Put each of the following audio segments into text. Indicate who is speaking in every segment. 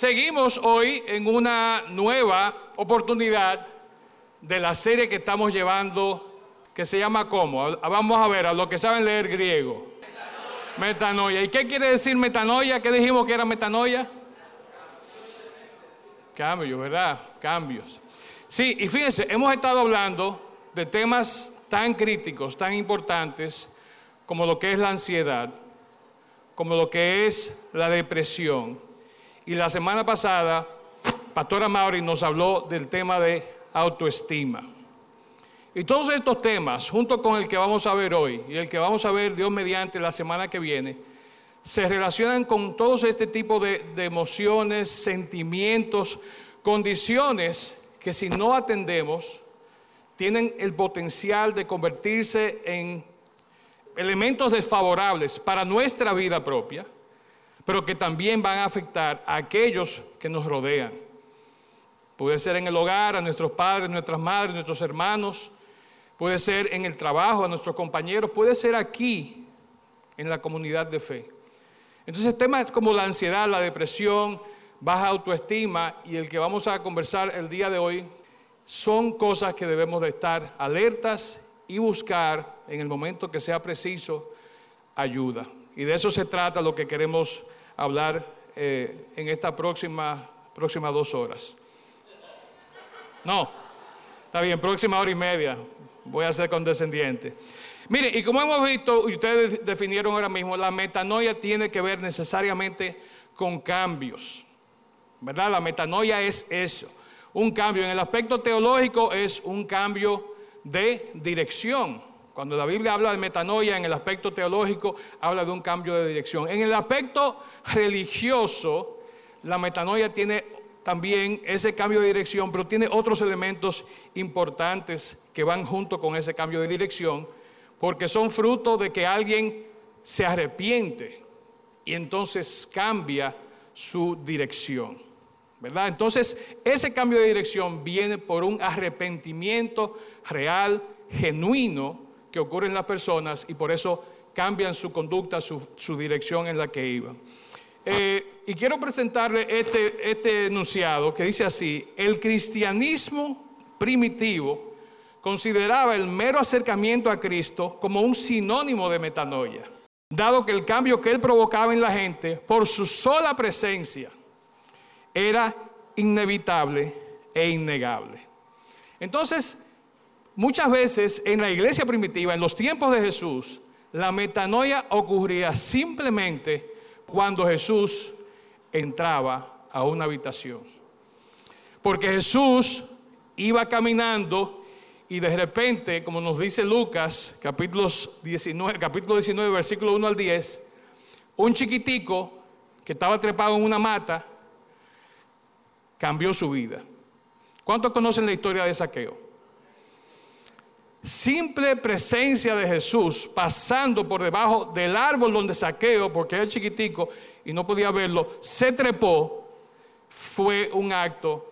Speaker 1: seguimos hoy en una nueva oportunidad de la serie que estamos llevando, que se llama ¿cómo? Vamos a ver, a los que saben leer griego. Metanoia. ¿Y qué quiere decir metanoia? ¿Qué dijimos que era metanoia? Cambios, ¿verdad? Cambios. Sí, y fíjense, hemos estado hablando de temas tan críticos, tan importantes, como lo que es la ansiedad, como lo que es la depresión. Y la semana pasada, Pastora Mauri nos habló del tema de autoestima. Y todos estos temas, junto con el que vamos a ver hoy y el que vamos a ver Dios mediante la semana que viene, se relacionan con todos este tipo de, de emociones, sentimientos, condiciones que si no atendemos, tienen el potencial de convertirse en elementos desfavorables para nuestra vida propia, pero que también van a afectar a aquellos que nos rodean. Puede ser en el hogar, a nuestros padres, nuestras madres, nuestros hermanos, puede ser en el trabajo, a nuestros compañeros, puede ser aquí, en la comunidad de fe. Entonces temas como la ansiedad, la depresión, baja autoestima y el que vamos a conversar el día de hoy son cosas que debemos de estar alertas y buscar en el momento que sea preciso ayuda. Y de eso se trata lo que queremos hablar eh, en esta próxima, próxima dos horas. No, está bien, próxima hora y media. Voy a ser condescendiente. Mire, y como hemos visto, ustedes definieron ahora mismo, la metanoia tiene que ver necesariamente con cambios. ¿verdad? La metanoia es eso, un cambio. En el aspecto teológico es un cambio de dirección. Cuando la Biblia habla de metanoia en el aspecto teológico, habla de un cambio de dirección. En el aspecto religioso, la metanoia tiene también ese cambio de dirección, pero tiene otros elementos importantes que van junto con ese cambio de dirección, porque son fruto de que alguien se arrepiente y entonces cambia su dirección. ¿verdad? Entonces, ese cambio de dirección viene por un arrepentimiento real, genuino, que ocurre las personas y por eso cambian su conducta, su, dirección en la que iban. Eh, y quiero presentarle este, este enunciado que dice así, el cristianismo primitivo consideraba el mero acercamiento a Cristo como un sinónimo de metanoia, dado que el cambio que él provocaba en la gente por su sola presencia, era inevitable e innegable. Entonces, muchas veces en la iglesia primitiva, en los tiempos de Jesús, la metanoia ocurría simplemente cuando Jesús entraba a una habitación. Porque Jesús iba caminando y de repente, como nos dice Lucas, capítulo 19, capítulo 19, versículo 1 al 10, un chiquitico que estaba trepado en una mata, cambió su vida. ¿Cuántos conocen la historia de Saqueo? Simple presencia de Jesús pasando por debajo del árbol donde Saqueo, porque era chiquitico y no podía verlo, se trepó, fue un acto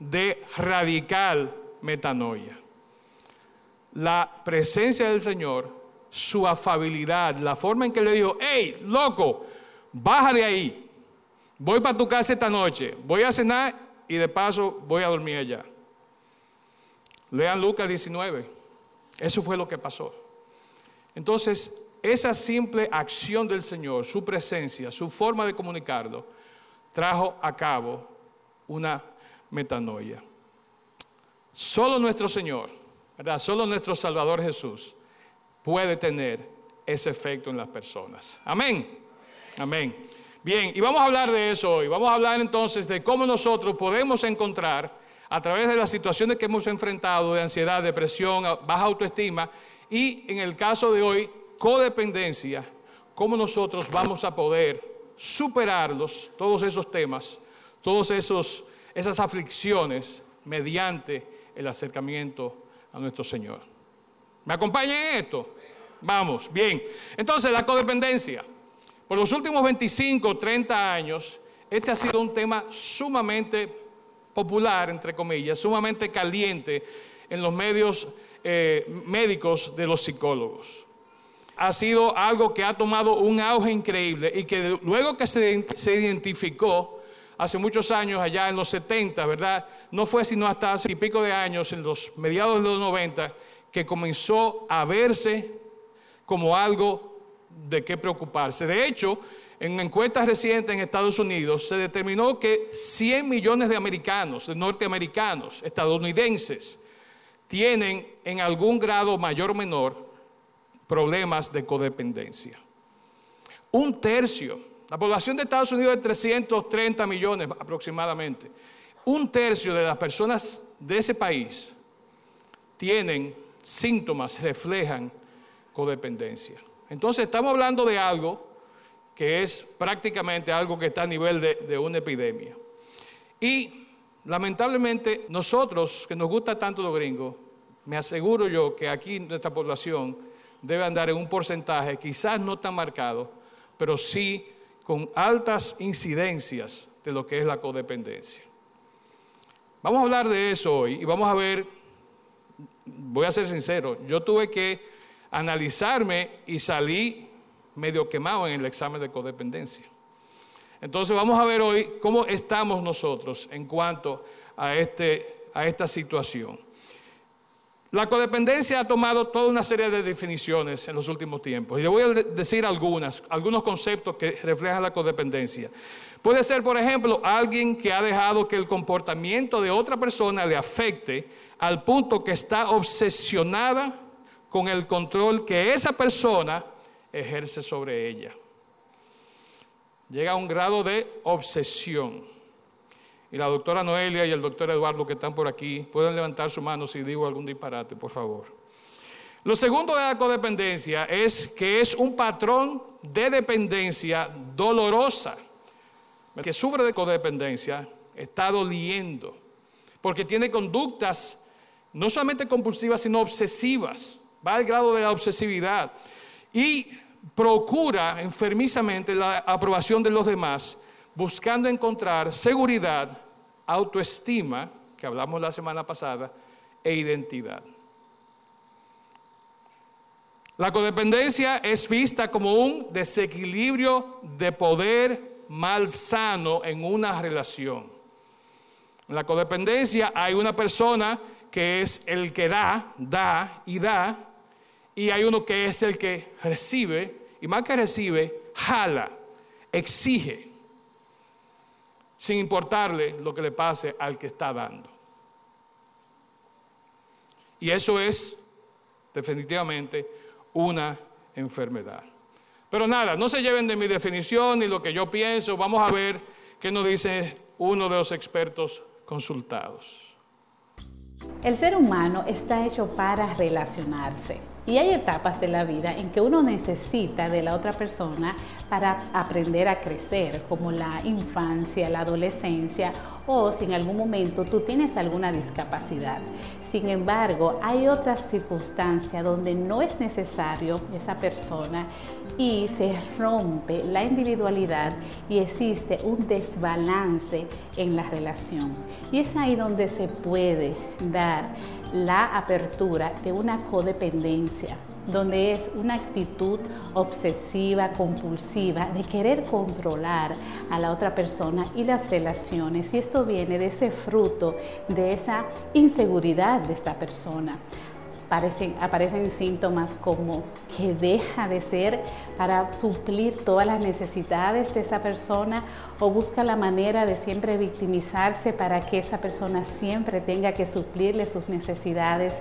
Speaker 1: de radical metanoia. La presencia del Señor, su afabilidad, la forma en que le dijo, hey, loco, baja de ahí, voy para tu casa esta noche, voy a cenar y de paso voy a dormir allá. Lean Lucas 19. Eso fue lo que pasó. Entonces, esa simple acción del Señor, su presencia, su forma de comunicarlo, trajo a cabo una metanoia. Solo nuestro Señor, ¿verdad? Solo nuestro Salvador Jesús puede tener ese efecto en las personas. Amén. Amén. Bien, y vamos a hablar de eso hoy. Vamos a hablar entonces de cómo nosotros podemos encontrar, a través de las situaciones que hemos enfrentado de ansiedad, depresión, baja autoestima y en el caso de hoy, codependencia, cómo nosotros vamos a poder superarlos, todos esos temas, todas esas aflicciones mediante el acercamiento a nuestro Señor. ¿Me acompañan en esto? Vamos, bien. Entonces, la codependencia. Por los últimos 25, 30 años, este ha sido un tema sumamente popular, entre comillas, sumamente caliente en los medios eh, médicos de los psicólogos. Ha sido algo que ha tomado un auge increíble y que luego que se, se identificó hace muchos años, allá en los 70, ¿verdad? No fue sino hasta hace y pico de años, en los mediados de los 90, que comenzó a verse como algo de qué preocuparse. De hecho, en encuestas recientes en Estados Unidos se determinó que 100 millones de americanos, de norteamericanos, estadounidenses, tienen en algún grado mayor o menor problemas de codependencia. Un tercio, la población de Estados Unidos es 330 millones aproximadamente, un tercio de las personas de ese país tienen síntomas, reflejan codependencia. Entonces estamos hablando de algo que es prácticamente algo que está a nivel de, una epidemia. Y lamentablemente nosotros, que nos gusta tanto los gringos, me aseguro yo que aquí nuestra población debe andar en un porcentaje, quizás no tan marcado, pero sí con altas incidencias de lo que es la codependencia. Vamos a hablar de eso hoy y vamos a ver, voy a ser sincero, yo tuve que analizarme y salí medio quemado en el examen de codependencia. Entonces vamos a ver hoy cómo estamos nosotros en cuanto a, este, a esta situación. La codependencia ha tomado toda una serie de definiciones en los últimos tiempos y le voy a decir algunas, algunos conceptos que reflejan la codependencia. Puede ser, por ejemplo, alguien que ha dejado que el comportamiento de otra persona le afecte al punto que está obsesionada con el control que esa persona ejerce sobre ella. Llega a un grado de obsesión. Y la doctora Noelia y el doctor Eduardo que están por aquí pueden levantar su mano si digo algún disparate, por favor. Lo segundo de la codependencia es que es un patrón de dependencia dolorosa. El que sufre de codependencia está doliendo porque tiene conductas no solamente compulsivas, sino obsesivas. Va al grado de la obsesividad y procura enfermizamente la aprobación de los demás, buscando encontrar seguridad, autoestima, que hablamos la semana pasada, e identidad. La codependencia es vista como un desequilibrio de poder malsano en una relación. En la codependencia hay una persona que es el que da, da y da, y hay uno que es el que recibe, y más que recibe, jala, exige, sin importarle lo que le pase al que está dando. Y eso es definitivamente una enfermedad. Pero nada, no se lleven de mi definición ni lo que yo pienso, vamos a ver qué nos dice uno de los expertos consultados.
Speaker 2: El ser humano está hecho para relacionarse. Y hay etapas de la vida en que uno necesita de la otra persona para aprender a crecer, como la infancia, la adolescencia o si en algún momento tú tienes alguna discapacidad. Sin embargo, hay otras circunstancias donde no es necesario esa persona y se rompe la individualidad y existe un desbalance en la relación. Y es ahí donde se puede dar la apertura de una codependencia, donde es una actitud obsesiva, compulsiva, de querer controlar a la otra persona y las relaciones. Y esto viene de ese fruto, de esa inseguridad de esta persona. Aparecen, aparecen síntomas como que deja de ser para suplir todas las necesidades de esa persona o busca la manera de siempre victimizarse para que esa persona siempre tenga que suplirle sus necesidades.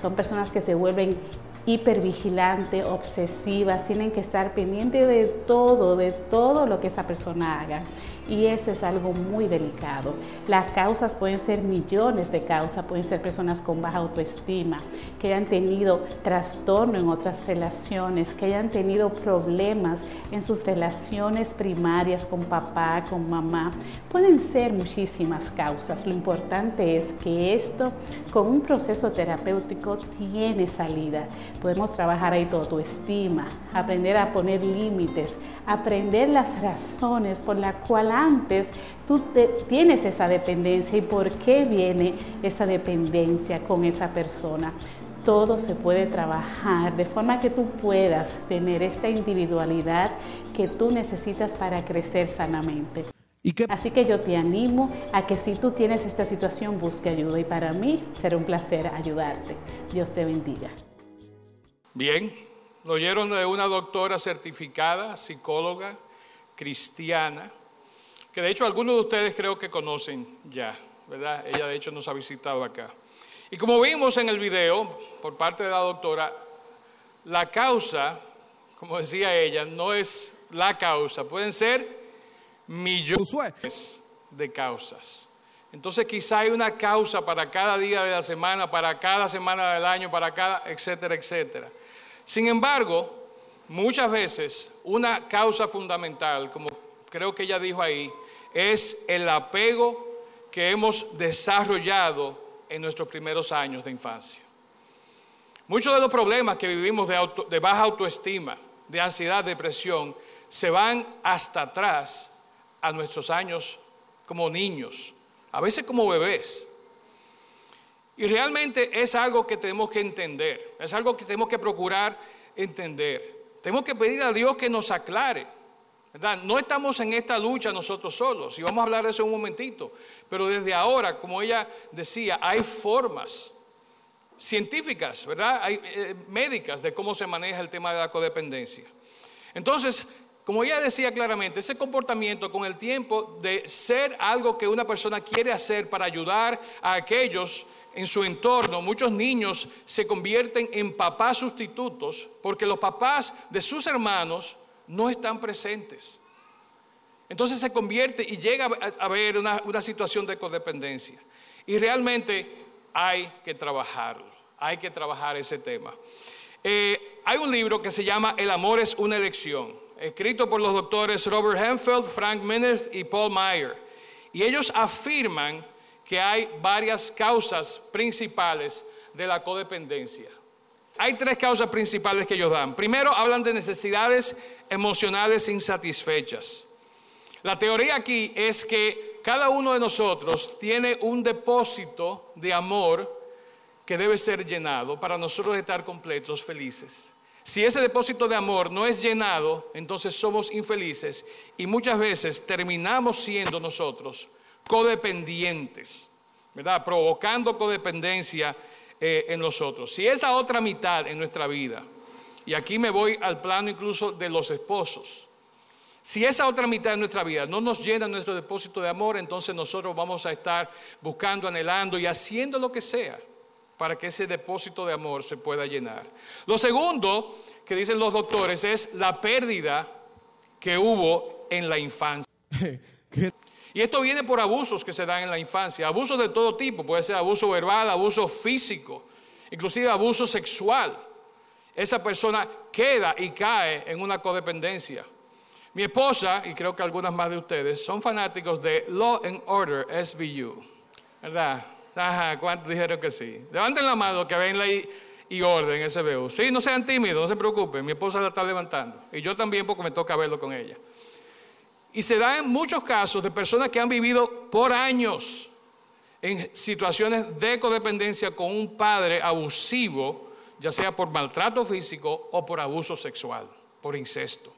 Speaker 2: Son personas que se vuelven hipervigilantes, obsesivas, tienen que estar pendientes de todo, de todo lo que esa persona haga y eso es algo muy delicado. Las causas pueden ser millones de causas, pueden ser personas con baja autoestima, que hayan tenido trastorno en otras relaciones, que hayan tenido problemas en sus relaciones primarias con papá, con mamá. Pueden ser muchísimas causas. Lo importante es que esto con un proceso terapéutico tiene salida. Podemos trabajar ahí tu autoestima, aprender a poner límites, aprender las razones por las cuales antes tú tienes esa dependencia y por qué viene esa dependencia con esa persona. Todo se puede trabajar de forma que tú puedas tener esta individualidad que tú necesitas para crecer sanamente. Así que yo te animo a que si tú tienes esta situación, busque ayuda y para mí será un placer ayudarte. Dios te bendiga.
Speaker 1: Bien, lo oyeron de una doctora certificada, psicóloga, cristiana, que de hecho algunos de ustedes creo que conocen ya, ¿verdad? Ella de hecho nos ha visitado acá. Y como vimos en el video por parte de la doctora, la causa, como decía ella, no es la causa, pueden ser millones de causas. Entonces quizá hay una causa para cada día de la semana, para cada semana del año, para cada, etcétera, etcétera. Sin embargo, muchas veces una causa fundamental, como creo que ella dijo ahí, es el apego que hemos desarrollado en nuestros primeros años de infancia. Muchos de los problemas que vivimos de, baja autoestima, de ansiedad, depresión, se van hasta atrás a nuestros años como niños, a veces como bebés. Y realmente es algo que tenemos que entender, es algo que tenemos que procurar entender. Tenemos que pedir a Dios que nos aclare. ¿verdad? No estamos en esta lucha nosotros solos, y vamos a hablar de eso en un momentito, pero desde ahora, como ella decía, hay formas científicas, ¿verdad? Hay eh, médicas de cómo se maneja el tema de la codependencia. Entonces, como ella decía claramente, ese comportamiento con el tiempo de ser algo que una persona quiere hacer para ayudar a aquellos en su entorno, muchos niños se convierten en papás sustitutos porque los papás de sus hermanos no están presentes. Entonces se convierte y llega a haber una, situación de codependencia. Y realmente hay que trabajarlo, hay que trabajar ese tema. Eh, hay un libro que se llama El amor es una elección escrito por los doctores Robert Henfeld, Frank Minnes y Paul Meyer. Y ellos afirman que hay varias causas principales de la codependencia. Hay tres causas principales que ellos dan. Primero, hablan de necesidades emocionales insatisfechas. La teoría aquí es que cada uno de nosotros tiene un depósito de amor que debe ser llenado para nosotros estar completos, felices. Si ese depósito de amor no es llenado, entonces somos infelices y muchas veces terminamos siendo nosotros codependientes, ¿verdad? Provocando codependencia eh, en nosotros. Si esa otra mitad en nuestra vida, y aquí me voy al plano incluso de los esposos, si esa otra mitad de nuestra vida no nos llena nuestro depósito de amor, entonces nosotros vamos a estar buscando, anhelando y haciendo lo que sea para que ese depósito de amor se pueda llenar. Lo segundo que dicen los doctores es la pérdida que hubo en la infancia. Y esto viene por abusos que se dan en la infancia, abusos de todo tipo, puede ser abuso verbal, abuso físico, inclusive abuso sexual. Esa persona queda y cae en una codependencia. Mi esposa, y creo que algunas más de ustedes, son fanáticos de Law and Order, SVU, ¿verdad? Ajá, ¿cuántos dijeron que sí? Levanten la mano que ven ley y orden SBU. Sí, no sean tímidos, no se preocupen. Mi esposa la está levantando. Y yo también porque me toca verlo con ella. Y se dan muchos casos de personas que han vivido por años en situaciones de codependencia con un padre abusivo, ya sea por maltrato físico o por abuso sexual, por incesto.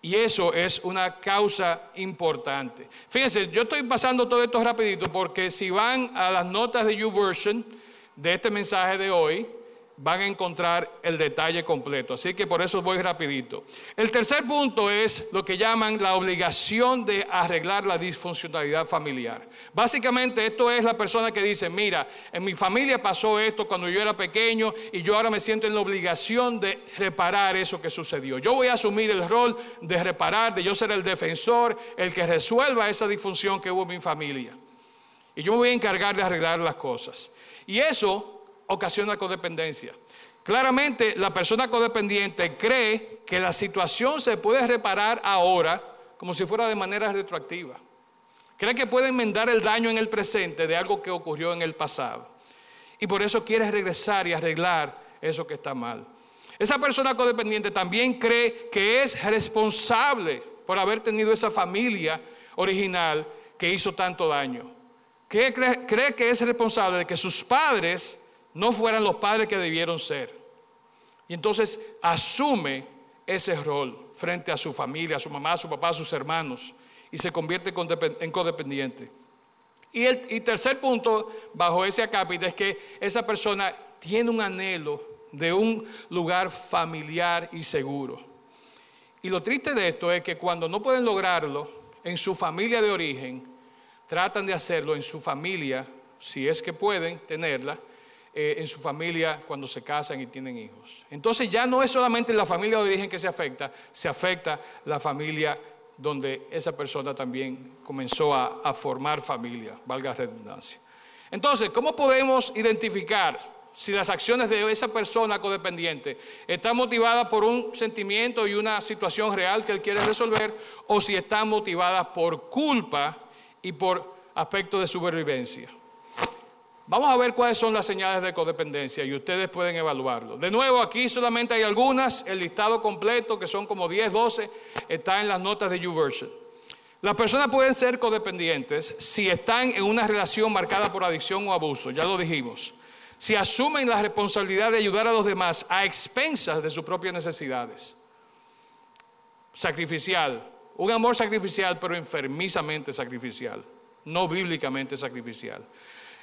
Speaker 1: Y eso es una causa importante. Fíjense, yo estoy pasando todo esto rapidito porque si van a las notas de YouVersion de este mensaje de hoy, van a encontrar el detalle completo. Así que por eso voy rapidito. El tercer punto es lo que llaman la obligación de arreglar la disfuncionalidad familiar. Básicamente esto es la persona que dice, mira, en mi familia pasó esto cuando yo era pequeño y yo ahora me siento en la obligación de reparar eso que sucedió. Yo voy a asumir el rol de reparar, de yo ser el defensor, el que resuelva esa disfunción que hubo en mi familia. Y yo me voy a encargar de arreglar las cosas. Y eso ocasiona codependencia. Claramente la persona codependiente cree que la situación se puede reparar ahora como si fuera de manera retroactiva. Cree que puede enmendar el daño en el presente de algo que ocurrió en el pasado. Y por eso quiere regresar y arreglar eso que está mal. Esa persona codependiente también cree que es responsable por haber tenido esa familia original que hizo tanto daño. Cree, cree que es responsable de que sus padres no fueran los padres que debieron ser. Y entonces asume ese rol frente a su familia, a su mamá, a su papá, a sus hermanos. y se convierte en codependiente. Y el tercer punto bajo ese acápite es que esa persona tiene un anhelo de un lugar familiar y seguro. Y lo triste de esto es que cuando no pueden lograrlo en su familia de origen, tratan de hacerlo en su familia, si es que pueden tenerla, eh, en su familia cuando se casan y tienen hijos. Entonces ya no es solamente la familia de origen que se afecta, se afecta la familia donde esa persona también comenzó a, a formar familia, valga la redundancia. Entonces, ¿cómo podemos identificar si las acciones de esa persona codependiente están motivadas por un sentimiento y una situación real que él quiere resolver o si están motivadas por culpa y por aspectos de supervivencia. Vamos a ver cuáles son las señales de codependencia y ustedes pueden evaluarlo. De nuevo, aquí solamente hay algunas, el listado completo, que son como 10, 12, está en las notas de YouVersion. Las personas pueden ser codependientes si están en una relación marcada por adicción o abuso, ya lo dijimos. Si asumen la responsabilidad de ayudar a los demás a expensas de sus propias necesidades. Sacrificial, un amor sacrificial, pero enfermizamente sacrificial, no bíblicamente sacrificial.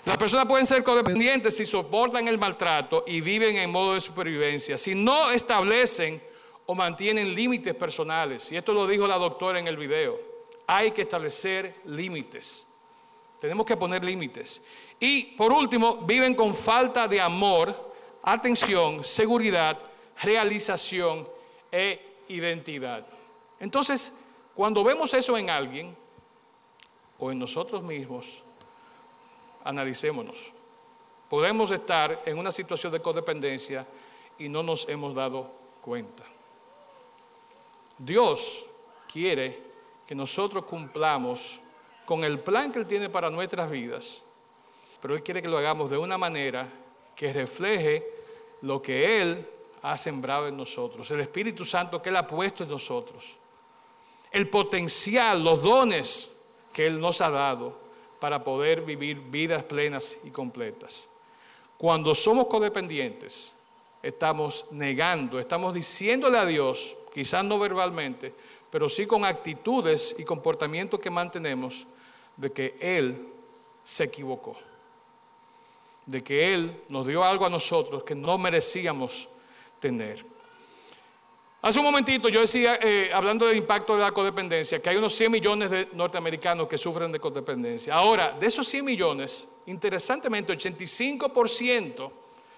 Speaker 1: Las personas pueden ser codependientes si soportan el maltrato y viven en modo de supervivencia, si no establecen o mantienen límites personales. Y esto lo dijo la doctora en el video. Hay que establecer límites. Tenemos que poner límites. Y por último, viven con falta de amor, atención, seguridad, realización e identidad. Entonces, cuando vemos eso en alguien o en nosotros mismos, analicémonos. Podemos estar en una situación de codependencia y no nos hemos dado cuenta. Dios quiere que nosotros cumplamos con el plan que Él tiene para nuestras vidas, pero Él quiere que lo hagamos de una manera que refleje lo que Él ha sembrado en nosotros, el Espíritu Santo que Él ha puesto en nosotros, el potencial, los dones que Él nos ha dado para poder vivir vidas plenas y completas. Cuando somos codependientes, estamos negando, estamos diciéndole a Dios, quizás no verbalmente, pero sí con actitudes y comportamientos que mantenemos, de que Él se equivocó, de que Él nos dio algo a nosotros que no merecíamos tener. Hace un momentito yo decía, eh, hablando del impacto de la codependencia, que hay unos 100 millones de norteamericanos que sufren de codependencia. Ahora, de esos 100 millones, interesantemente, 85%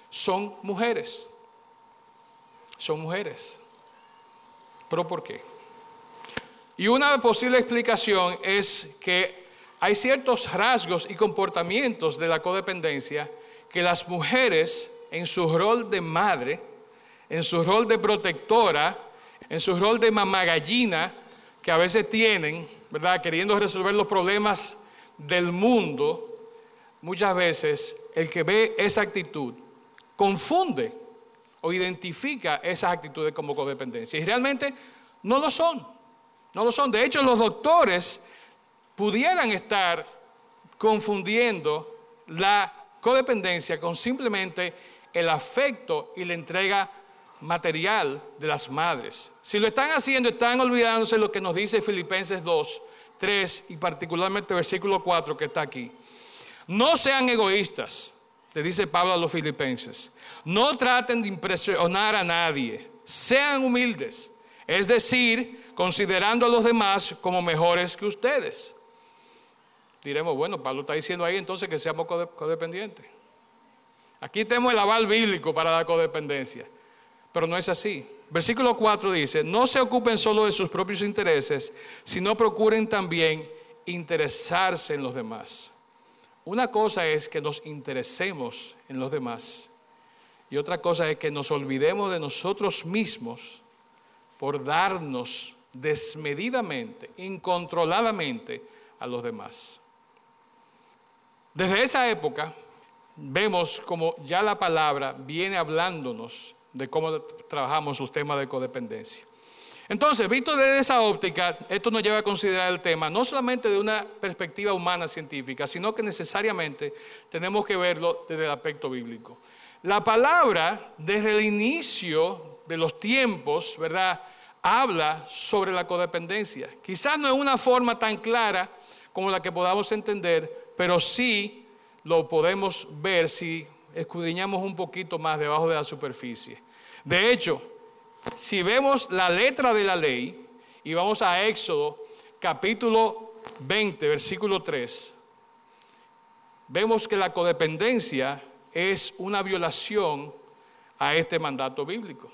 Speaker 1: son mujeres. Son mujeres. ¿Pero por qué? Y una posible explicación es que hay ciertos rasgos y comportamientos de la codependencia que las mujeres, en su rol de madre, en su rol de protectora, en su rol de mamagallina que a veces tienen, ¿verdad? Queriendo resolver los problemas del mundo, muchas veces el que ve esa actitud confunde o identifica esas actitudes como codependencia. Y realmente no lo son, no lo son. De hecho, los doctores pudieran estar confundiendo la codependencia con simplemente el afecto y la entrega material de las madres. Si lo están haciendo, están olvidándose lo que nos dice Filipenses 2, 3 y particularmente versículo 4 que está aquí. No sean egoístas, le dice Pablo a los filipenses. No traten de impresionar a nadie. Sean humildes, es decir, considerando a los demás como mejores que ustedes. Diremos, bueno, Pablo está diciendo ahí entonces que seamos codependientes. Aquí tenemos el aval bíblico para la codependencia. Pero no es así. Versículo 4 dice, no se ocupen solo de sus propios intereses, sino procuren también interesarse en los demás. Una cosa es que nos interesemos en los demás y otra cosa es que nos olvidemos de nosotros mismos por darnos desmedidamente, incontroladamente a los demás. Desde esa época vemos como ya la palabra viene hablándonos de cómo trabajamos los temas de codependencia. Entonces, visto desde esa óptica, esto nos lleva a considerar el tema no solamente de una perspectiva humana científica, sino que necesariamente tenemos que verlo desde el aspecto bíblico. La palabra, desde el inicio de los tiempos, ¿verdad? habla sobre la codependencia. Quizás no es una forma tan clara como la que podamos entender, pero sí lo podemos ver si escudriñamos un poquito más debajo de la superficie. De hecho, si vemos la letra de la ley y vamos a Éxodo capítulo 20, versículo 3, vemos que la codependencia es una violación a este mandato bíblico.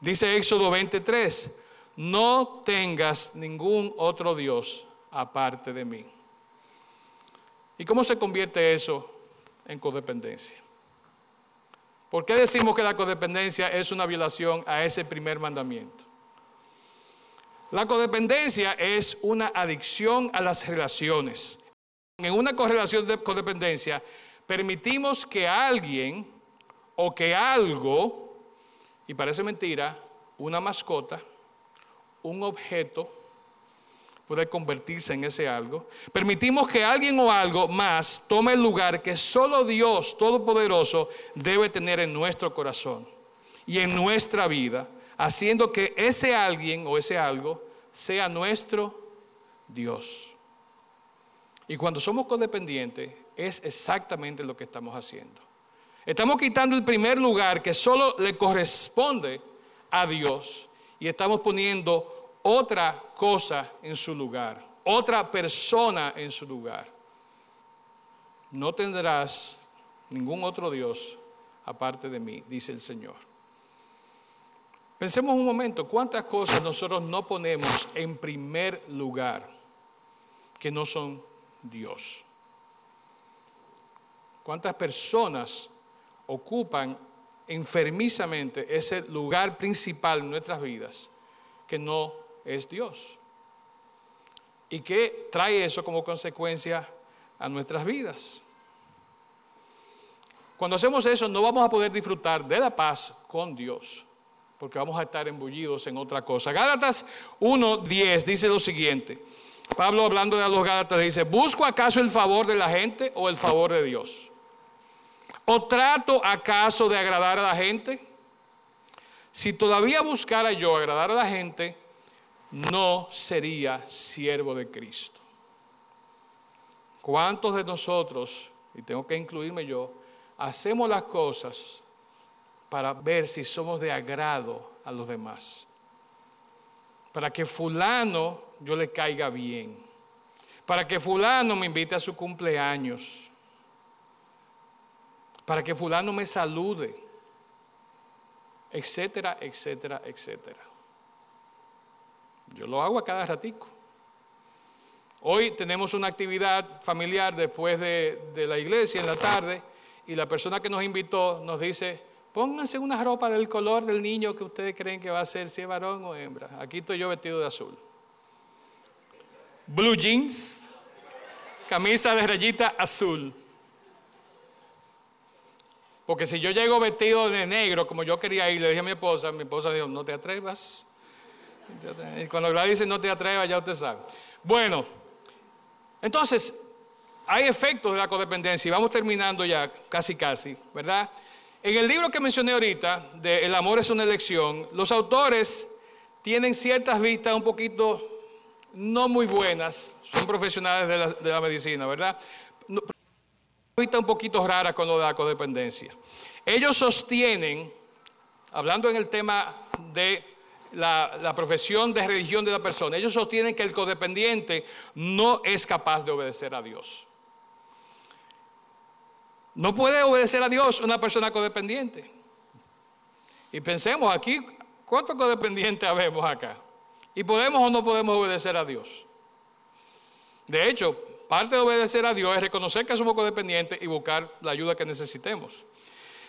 Speaker 1: Dice Éxodo 23, no tengas ningún otro Dios aparte de mí. ¿Y cómo se convierte eso en codependencia? ¿Por qué decimos que la codependencia es una violación a ese primer mandamiento? La codependencia es una adicción a las relaciones. En una correlación de codependencia, permitimos que alguien o que algo, y parece mentira, una mascota, un objeto, puede convertirse en ese algo. Permitimos que alguien o algo más tome el lugar que solo Dios Todopoderoso debe tener en nuestro corazón y en nuestra vida, haciendo que ese alguien o ese algo sea nuestro Dios. Y cuando somos codependientes, es exactamente lo que estamos haciendo. Estamos quitando el primer lugar que solo le corresponde a Dios y estamos poniendo otra cosa en su lugar, otra persona en su lugar. No tendrás ningún otro Dios aparte de mí, dice el Señor. Pensemos un momento, ¿cuántas cosas nosotros no ponemos en primer lugar que no son Dios? ¿Cuántas personas ocupan enfermizamente ese lugar principal en nuestras vidas que no es Dios? ¿Y qué trae eso como consecuencia a nuestras vidas? Cuando hacemos eso no vamos a poder disfrutar de la paz con Dios, porque vamos a estar embullidos en otra cosa. Gálatas 1.10 dice lo siguiente. Pablo hablando de los Gálatas dice, ¿busco acaso el favor de la gente o el favor de Dios? ¿O trato acaso de agradar a la gente? Si todavía buscara yo agradar a la gente, no sería siervo de Cristo. ¿Cuántos de nosotros, y tengo que incluirme yo, hacemos las cosas para ver si somos de agrado a los demás? Para que fulano yo le caiga bien. Para que fulano me invite a su cumpleaños para que fulano me salude, etcétera, etcétera, etcétera. Yo lo hago a cada ratico. Hoy tenemos una actividad familiar después de, de, la iglesia en la tarde y la persona que nos invitó nos dice, pónganse una ropa del color del niño que ustedes creen que va a ser, si es varón o hembra. Aquí estoy yo vestido de azul. Blue jeans, camisa de rayita azul. Porque si yo llego vestido de negro, como yo quería ir, le dije a mi esposa, mi esposa dijo, no te atrevas. Y cuando la dice no te atrevas, ya usted sabe. Bueno, entonces, hay efectos de la codependencia y vamos terminando ya, casi casi, ¿verdad? En el libro que mencioné ahorita, de El amor es una elección, los autores tienen ciertas vistas un poquito no muy buenas, son profesionales de la, medicina, ¿verdad? un poquito rara con lo de la codependencia. Ellos sostienen, hablando en el tema de la, profesión de religión de la persona, ellos sostienen que el codependiente no es capaz de obedecer a Dios. No puede obedecer a Dios una persona codependiente. Y pensemos aquí, ¿cuántos codependientes habemos acá? ¿Y podemos o no podemos obedecer a Dios? De hecho, Parte de obedecer a Dios es reconocer que somos codependientes y buscar la ayuda que necesitemos.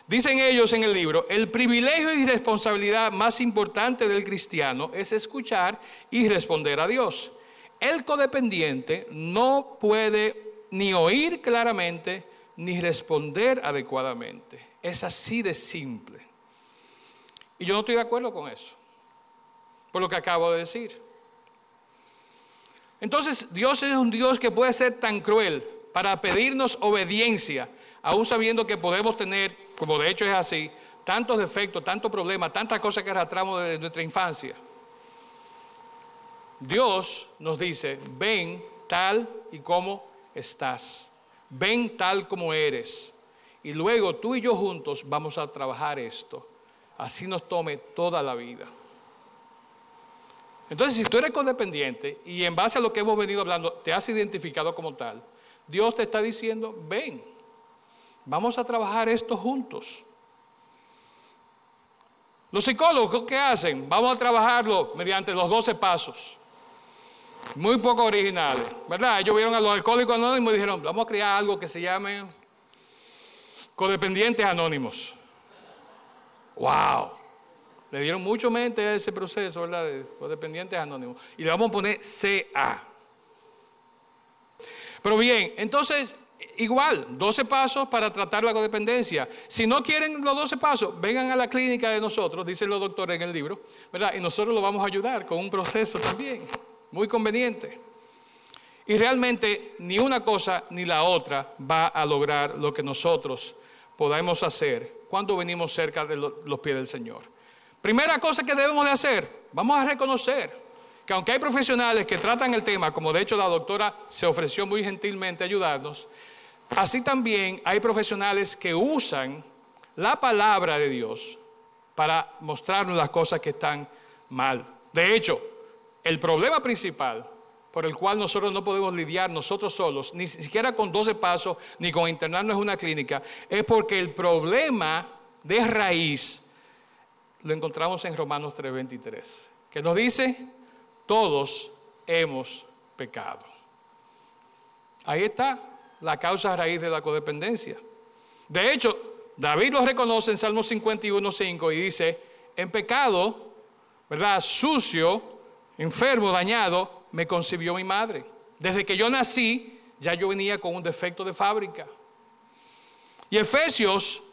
Speaker 1: Dicen ellos en el libro, el privilegio y responsabilidad más importante del cristiano es escuchar y responder a Dios. El codependiente no puede ni oír claramente ni responder adecuadamente. Es así de simple. Y yo no estoy de acuerdo con eso, por lo que acabo de decir. Entonces Dios es un Dios que puede ser tan cruel para pedirnos obediencia, aún sabiendo que podemos tener, como de hecho es así, tantos defectos, tantos problemas, tantas cosas que arrastramos desde nuestra infancia. Dios nos dice, ven tal y como estás, ven tal como eres. Y luego tú y yo juntos vamos a trabajar esto. Así nos tome toda la vida. Entonces, si tú eres codependiente y en base a lo que hemos venido hablando, te has identificado como tal, Dios te está diciendo, ven, vamos a trabajar esto juntos. Los psicólogos, ¿qué hacen? Vamos a trabajarlo mediante los 12 pasos. Muy poco originales, ¿verdad? Ellos vieron a los alcohólicos anónimos y dijeron, vamos a crear algo que se llame codependientes anónimos. ¡Wow! Le dieron mucho mente a ese proceso, ¿verdad? De codependientes anónimos. Y le vamos a poner CA. Pero bien, entonces, igual, 12 pasos para tratar la codependencia. Si no quieren los 12 pasos, vengan a la clínica de nosotros, dicen los doctores en el libro, ¿verdad? Y nosotros los vamos a ayudar con un proceso también, muy conveniente. Y realmente ni una cosa ni la otra va a lograr lo que nosotros podemos hacer cuando venimos cerca de los pies del Señor. Primera cosa que debemos de hacer, vamos a reconocer que aunque hay profesionales que tratan el tema, como de hecho la doctora se ofreció muy gentilmente a ayudarnos, así también hay profesionales que usan la palabra de Dios para mostrarnos las cosas que están mal. De hecho, el problema principal por el cual nosotros no podemos lidiar nosotros solos, ni siquiera con 12 pasos, ni con internarnos en una clínica, es porque el problema de raíz lo encontramos en Romanos 3:23, que nos dice, todos hemos pecado. Ahí está la causa raíz de la codependencia. De hecho, David lo reconoce en Salmo 51:5 y dice, en pecado, ¿verdad? Sucio, enfermo, dañado, me concibió mi madre. Desde que yo nací, ya yo venía con un defecto de fábrica. Y Efesios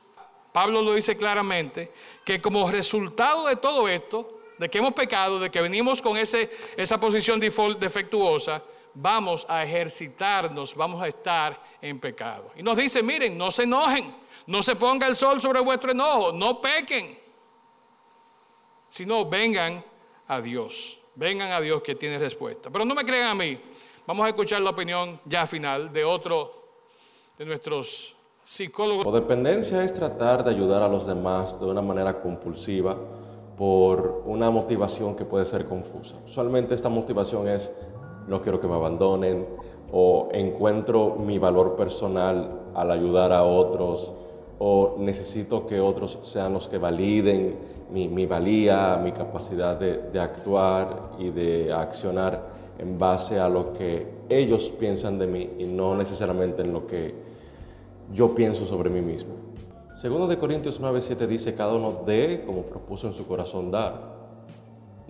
Speaker 1: Pablo lo dice claramente, que como resultado de todo esto, de que hemos pecado, de que venimos con ese, esa posición defectuosa, vamos a ejercitarnos, vamos a estar en pecado. Y nos dice, miren, no se enojen, no se ponga el sol sobre vuestro enojo, no pequen, sino vengan a Dios, vengan a Dios que tiene respuesta. Pero no me crean a mí, vamos a escuchar la opinión ya final de otro de nuestros psicólogo.
Speaker 3: Codependencia es tratar de ayudar a los demás de una manera compulsiva por una motivación que puede ser confusa. Usualmente esta motivación es no quiero que me abandonen o encuentro mi valor personal al ayudar a otros o necesito que otros sean los que validen mi, valía, mi capacidad de, de actuar y de accionar en base a lo que ellos piensan de mí y no necesariamente en lo que yo pienso sobre mí mismo. Segundo de Corintios 9:7 dice, cada uno dé como propuso en su corazón dar,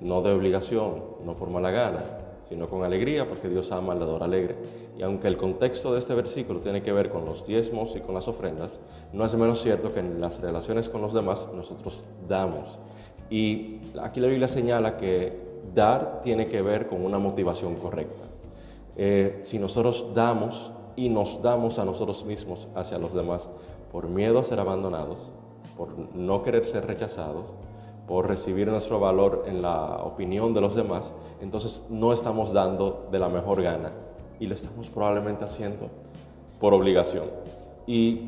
Speaker 3: no de obligación, no por mala gana, sino con alegría, porque Dios ama al dador alegre. Y aunque el contexto de este versículo tiene que ver con los diezmos y con las ofrendas, no es menos cierto que en las relaciones con los demás nosotros damos. Y aquí la Biblia señala que dar tiene que ver con una motivación correcta. Eh, si nosotros damos y nos damos a nosotros mismos hacia los demás por miedo a ser abandonados, por no querer ser rechazados, por recibir nuestro valor en la opinión de los demás, entonces no estamos dando de la mejor gana y lo estamos probablemente haciendo por obligación. Y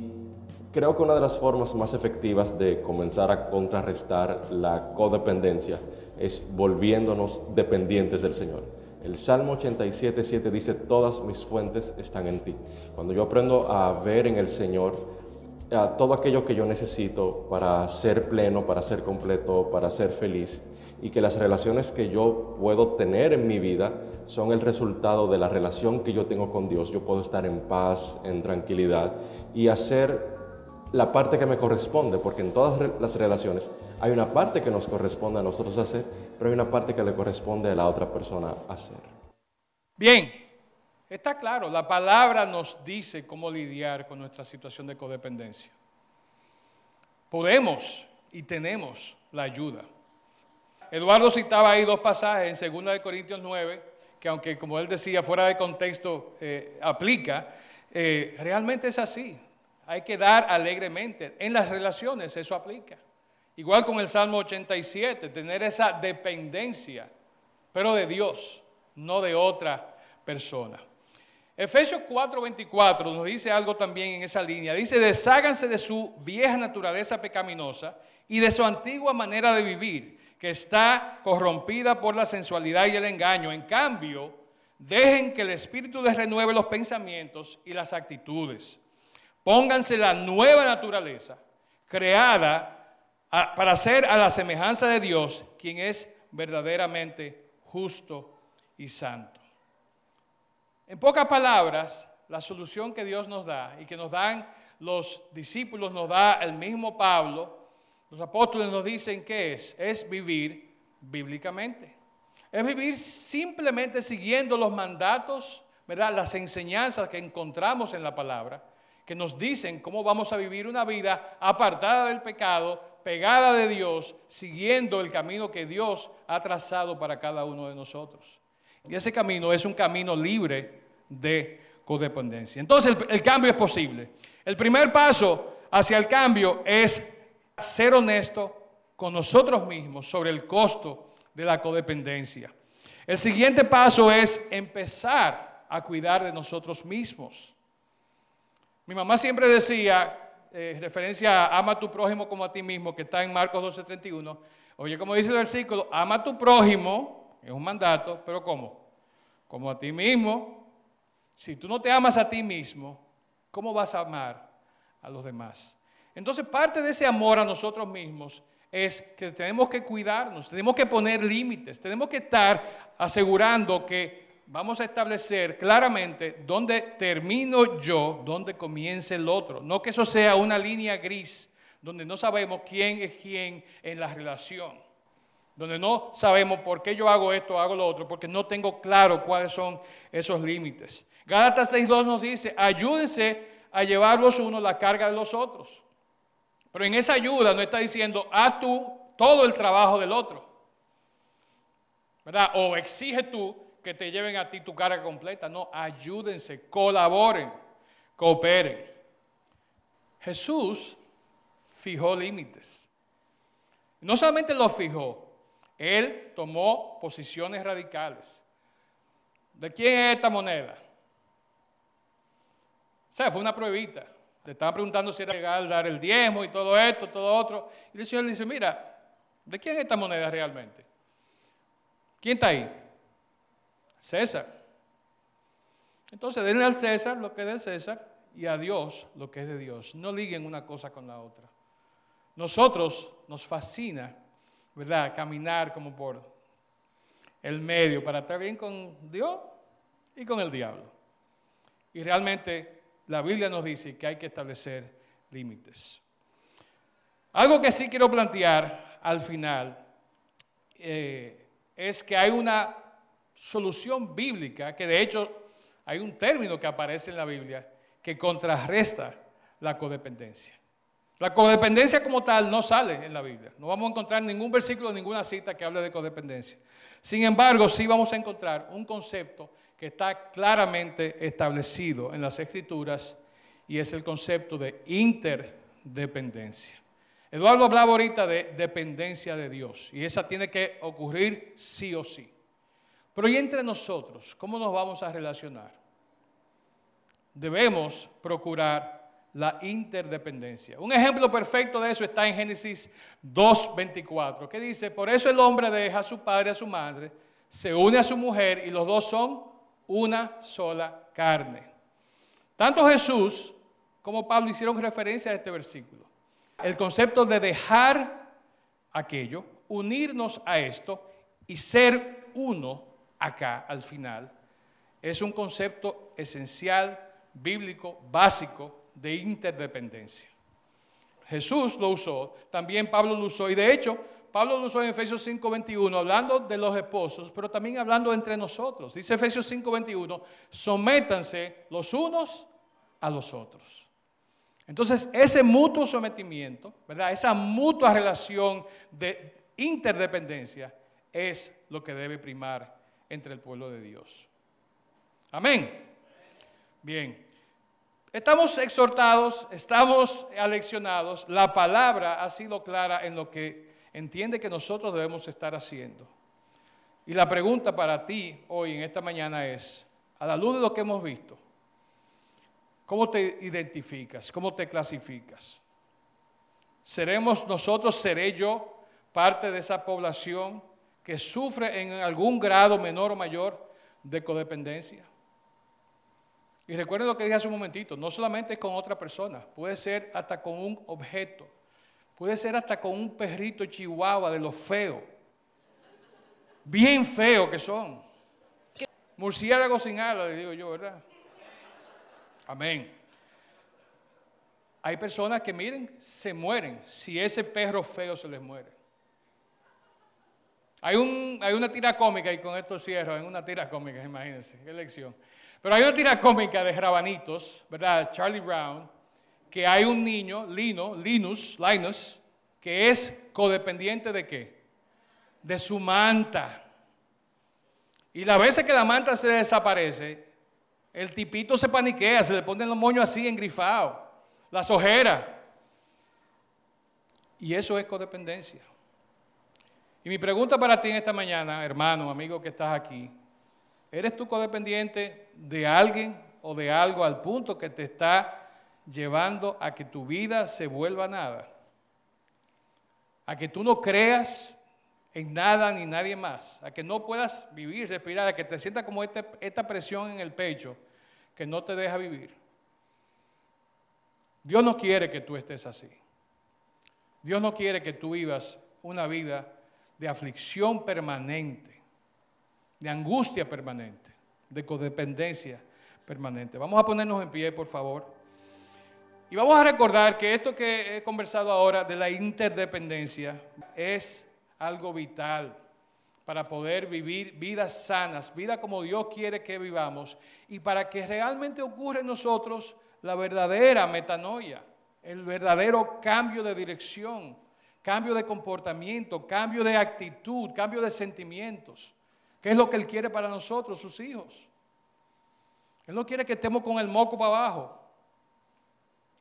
Speaker 3: creo que una de las formas más efectivas de comenzar a contrarrestar la codependencia es volviéndonos dependientes del Señor. El Salmo 87, 7 dice, todas mis fuentes están en ti. Cuando yo aprendo a ver en el Señor a todo aquello que yo necesito para ser pleno, para ser completo, para ser feliz, y que las relaciones que yo puedo tener en mi vida son el resultado de la relación que yo tengo con Dios. Yo puedo estar en paz, en tranquilidad y hacer la parte que me corresponde, porque en todas las relaciones hay una parte que nos corresponde a nosotros hacer, pero hay una parte que le corresponde a la otra persona hacer.
Speaker 1: Bien, está claro, la palabra nos dice cómo lidiar con nuestra situación de codependencia. Podemos y tenemos la ayuda. Eduardo citaba ahí dos pasajes en 2 Corintios 9, que aunque como él decía fuera de contexto eh, aplica, eh, realmente es así. Hay que dar alegremente. En las relaciones eso aplica. Igual con el Salmo 87, tener esa dependencia, pero de Dios, no de otra persona. Efesios 4:24 nos dice algo también en esa línea. Dice, desháganse de su vieja naturaleza pecaminosa y de su antigua manera de vivir, que está corrompida por la sensualidad y el engaño. En cambio, dejen que el Espíritu les renueve los pensamientos y las actitudes. Pónganse la nueva naturaleza, creada para ser a la semejanza de Dios, quien es verdaderamente justo y santo. En pocas palabras, la solución que Dios nos da y que nos dan los discípulos, nos da el mismo Pablo, los apóstoles nos dicen que es, es vivir bíblicamente. Es vivir simplemente siguiendo los mandatos, ¿verdad? las enseñanzas que encontramos en la palabra, que nos dicen cómo vamos a vivir una vida apartada del pecado, pegada de Dios, siguiendo el camino que Dios ha trazado para cada uno de nosotros. Y ese camino es un camino libre de codependencia. Entonces el, cambio es posible. El primer paso hacia el cambio es ser honesto con nosotros mismos sobre el costo de la codependencia. El siguiente paso es empezar a cuidar de nosotros mismos. Mi mamá siempre decía, eh, referencia a ama a tu prójimo como a ti mismo, que está en Marcos 12:31. Oye, como dice el versículo, ama a tu prójimo es un mandato, pero ¿cómo? Como a ti mismo. Si tú no te amas a ti mismo, ¿cómo vas a amar a los demás? Entonces, parte de ese amor a nosotros mismos es que tenemos que cuidarnos, tenemos que poner límites, tenemos que estar asegurando que vamos a establecer claramente dónde termino yo, dónde comienza el otro. No que eso sea una línea gris donde no sabemos quién es quién en la relación donde no sabemos por qué yo hago esto, hago lo otro, porque no tengo claro cuáles son esos límites. Gálatas 6.2 nos dice, ayúdense a llevar los unos la carga de los otros. Pero en esa ayuda no está diciendo, haz tú todo el trabajo del otro. ¿Verdad? O exige tú que te lleven a ti tu carga completa. No, ayúdense, colaboren, cooperen. Jesús fijó límites. No solamente los fijó, él tomó posiciones radicales. ¿De quién es esta moneda? O sea, fue una pruebita. Le estaban preguntando si era legal dar el diezmo y todo esto, todo otro. Y el Señor le dice, mira, ¿de quién es esta moneda realmente? ¿Quién está ahí? César. Entonces, denle al César lo que es del César y a Dios lo que es de Dios. No liguen una cosa con la otra. Nosotros nos fascina ¿verdad? Caminar como por el medio para estar bien con Dios y con el diablo. Y realmente la Biblia nos dice que hay que establecer límites. Algo que sí quiero plantear al final eh, es que hay una solución bíblica, que de hecho hay un término que aparece en la Biblia que contrarresta la codependencia. La codependencia como tal no sale en la Biblia. No vamos a encontrar ningún versículo, ninguna cita que hable de codependencia. Sin embargo, sí vamos a encontrar un concepto que está claramente establecido en las Escrituras y es el concepto de interdependencia. Eduardo hablaba ahorita de dependencia de Dios y esa tiene que ocurrir sí o sí. Pero ¿y entre nosotros? ¿Cómo nos vamos a relacionar? Debemos procurar la interdependencia. Un ejemplo perfecto de eso está en Génesis 2.24, que dice, por eso el hombre deja a su padre a su madre, se une a su mujer y los dos son una sola carne. Tanto Jesús como Pablo hicieron referencia a este versículo. El concepto de dejar aquello, unirnos a esto y ser uno acá al final, es un concepto esencial, bíblico, básico de interdependencia. Jesús lo usó, también Pablo lo usó, y de hecho, Pablo lo usó en Efesios 5:21, hablando de los esposos, pero también hablando entre nosotros. Dice Efesios 5:21, sométanse los unos a los otros. Entonces, ese mutuo sometimiento, ¿verdad? Esa mutua relación de interdependencia es lo que debe primar entre el pueblo de Dios. Amén. Bien. Estamos exhortados, estamos aleccionados, la palabra ha sido clara en lo que entiende que nosotros debemos estar haciendo. Y la pregunta para ti hoy en esta mañana es, a la luz de lo que hemos visto, ¿cómo te identificas? ¿Cómo te clasificas? ¿Seremos nosotros, seré yo, parte de esa población que sufre en algún grado menor o mayor de codependencia? Y recuerden lo que dije hace un momentito, no solamente con otra persona, puede ser hasta con un objeto, puede ser hasta con un perrito chihuahua de lo feo, bien feo que son. Murciélago sin alas, le digo yo, ¿verdad? Amén. Hay personas que, miren, se mueren si ese perro feo se les muere. Hay, un, hay una tira cómica, y con esto cierro, hay una tira cómica, imagínense, qué lección. Pero hay una tira cómica de Rabanitos, ¿verdad? Charlie Brown, que hay un niño, Lino, Linus, Linus, que es codependiente de qué? De su manta. Y la veces que la manta se desaparece, el tipito se paniquea, se le ponen los moños así engrifados, las ojeras. Y eso es codependencia. Y mi pregunta para ti en esta mañana, hermano, amigo que estás aquí, ¿Eres tú codependiente de alguien o de algo al punto que te está llevando a que tu vida se vuelva nada? A que tú no creas en nada ni nadie más, a que no puedas vivir, respirar, a que te sientas como este, esta presión en el pecho que no te deja vivir. Dios no quiere que tú estés así. Dios no quiere que tú vivas una vida de aflicción permanente de angustia permanente, de codependencia permanente. Vamos a ponernos en pie, por favor. Y vamos a recordar que esto que he conversado ahora de la interdependencia es algo vital para poder vivir vidas sanas, vida como Dios quiere que vivamos y para que realmente ocurra en nosotros la verdadera metanoia, el verdadero cambio de dirección, cambio de comportamiento, cambio de actitud, cambio de sentimientos. ¿Qué es lo que Él quiere para nosotros, sus hijos? Él no quiere que estemos con el moco para abajo.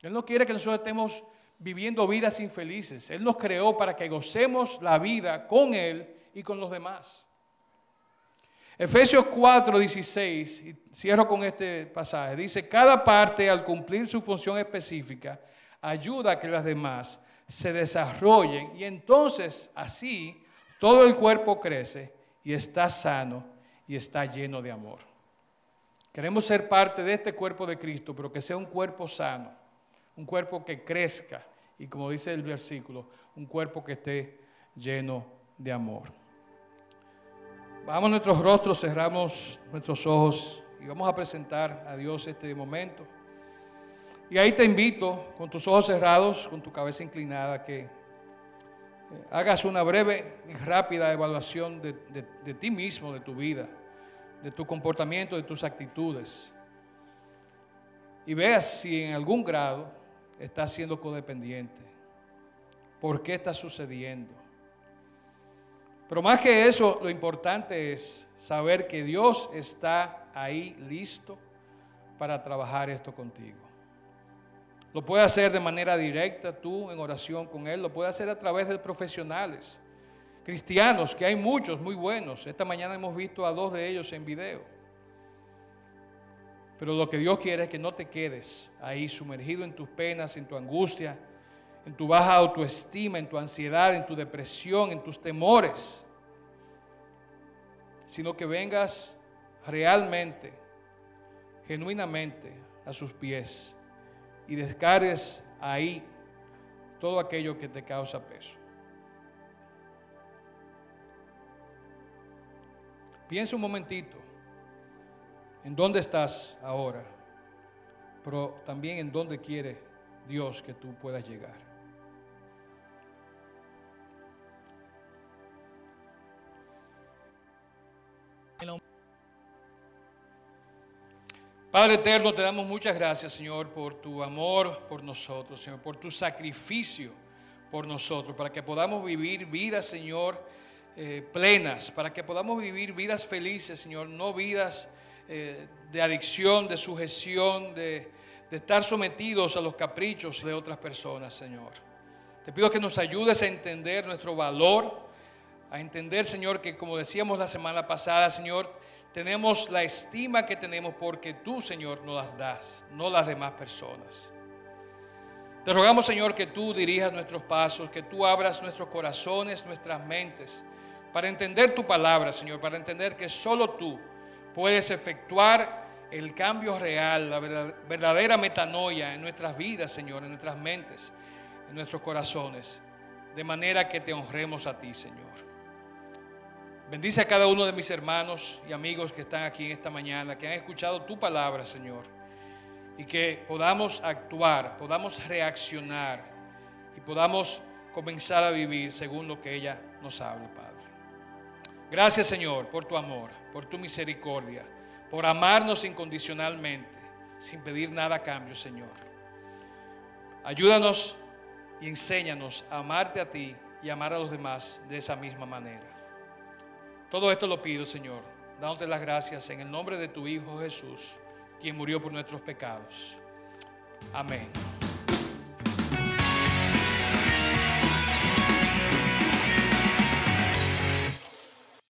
Speaker 1: Él no quiere que nosotros estemos viviendo vidas infelices. Él nos creó para que gocemos la vida con Él y con los demás. Efesios 4, 16, y cierro con este pasaje, dice, cada parte al cumplir su función específica ayuda a que las demás se desarrollen y entonces así todo el cuerpo crece y está sano y está lleno de amor. Queremos ser parte de este cuerpo de Cristo, pero que sea un cuerpo sano, un cuerpo que crezca y como dice el versículo, un cuerpo que esté lleno de amor. Vamos a nuestros rostros, cerramos nuestros ojos y vamos a presentar a Dios este momento. Y ahí te invito, con tus ojos cerrados, con tu cabeza inclinada, que hagas una breve y rápida evaluación de, ti mismo, de tu vida, de tu comportamiento, de tus actitudes. Y veas si en algún grado estás siendo codependiente. ¿Por qué está sucediendo? Pero más que eso, lo importante es saber que Dios está ahí listo para trabajar esto contigo. Lo puede hacer de manera directa tú en oración con Él, lo puede hacer a través de profesionales, cristianos, que hay muchos muy buenos. Esta mañana hemos visto a dos de ellos en video. Pero lo que Dios quiere es que no te quedes ahí sumergido en tus penas, en tu angustia, en tu baja autoestima, en tu ansiedad, en tu depresión, en tus temores, sino que vengas realmente, genuinamente a sus pies y descargues ahí todo aquello que te causa peso. Piensa un momentito en dónde estás ahora, pero también en dónde quiere Dios que tú puedas llegar. Padre eterno, te damos muchas gracias, Señor, por tu amor por nosotros, Señor, por tu sacrificio por nosotros, para que podamos vivir vidas, Señor, eh, plenas, para que podamos vivir vidas felices, Señor, no vidas eh, de adicción, de sujeción, de, de estar sometidos a los caprichos de otras personas, Señor. Te pido que nos ayudes a entender nuestro valor, a entender, Señor, que como decíamos la semana pasada, Señor, tenemos la estima que tenemos porque tú, Señor, nos las das, no las demás personas. Te rogamos, Señor, que tú dirijas nuestros pasos, que tú abras nuestros corazones, nuestras mentes, para entender tu palabra, Señor, para entender que solo tú puedes efectuar el cambio real, la verdadera metanoia en nuestras vidas, Señor, en nuestras mentes, en nuestros corazones, de manera que te honremos a ti, Señor. Bendice a cada uno de mis hermanos y amigos que están aquí en esta mañana, que han escuchado tu palabra, Señor, y que podamos actuar, podamos reaccionar y podamos comenzar a vivir según lo que ella nos habla, Padre. Gracias, Señor, por tu amor, por tu misericordia por amarnos incondicionalmente, sin pedir nada a cambio, Señor. Ayúdanos y enséñanos a amarte a ti y amar a los demás de esa misma manera. Todo esto lo pido, Señor, dándote las gracias en el nombre de tu Hijo Jesús, quien murió por nuestros pecados. Amén.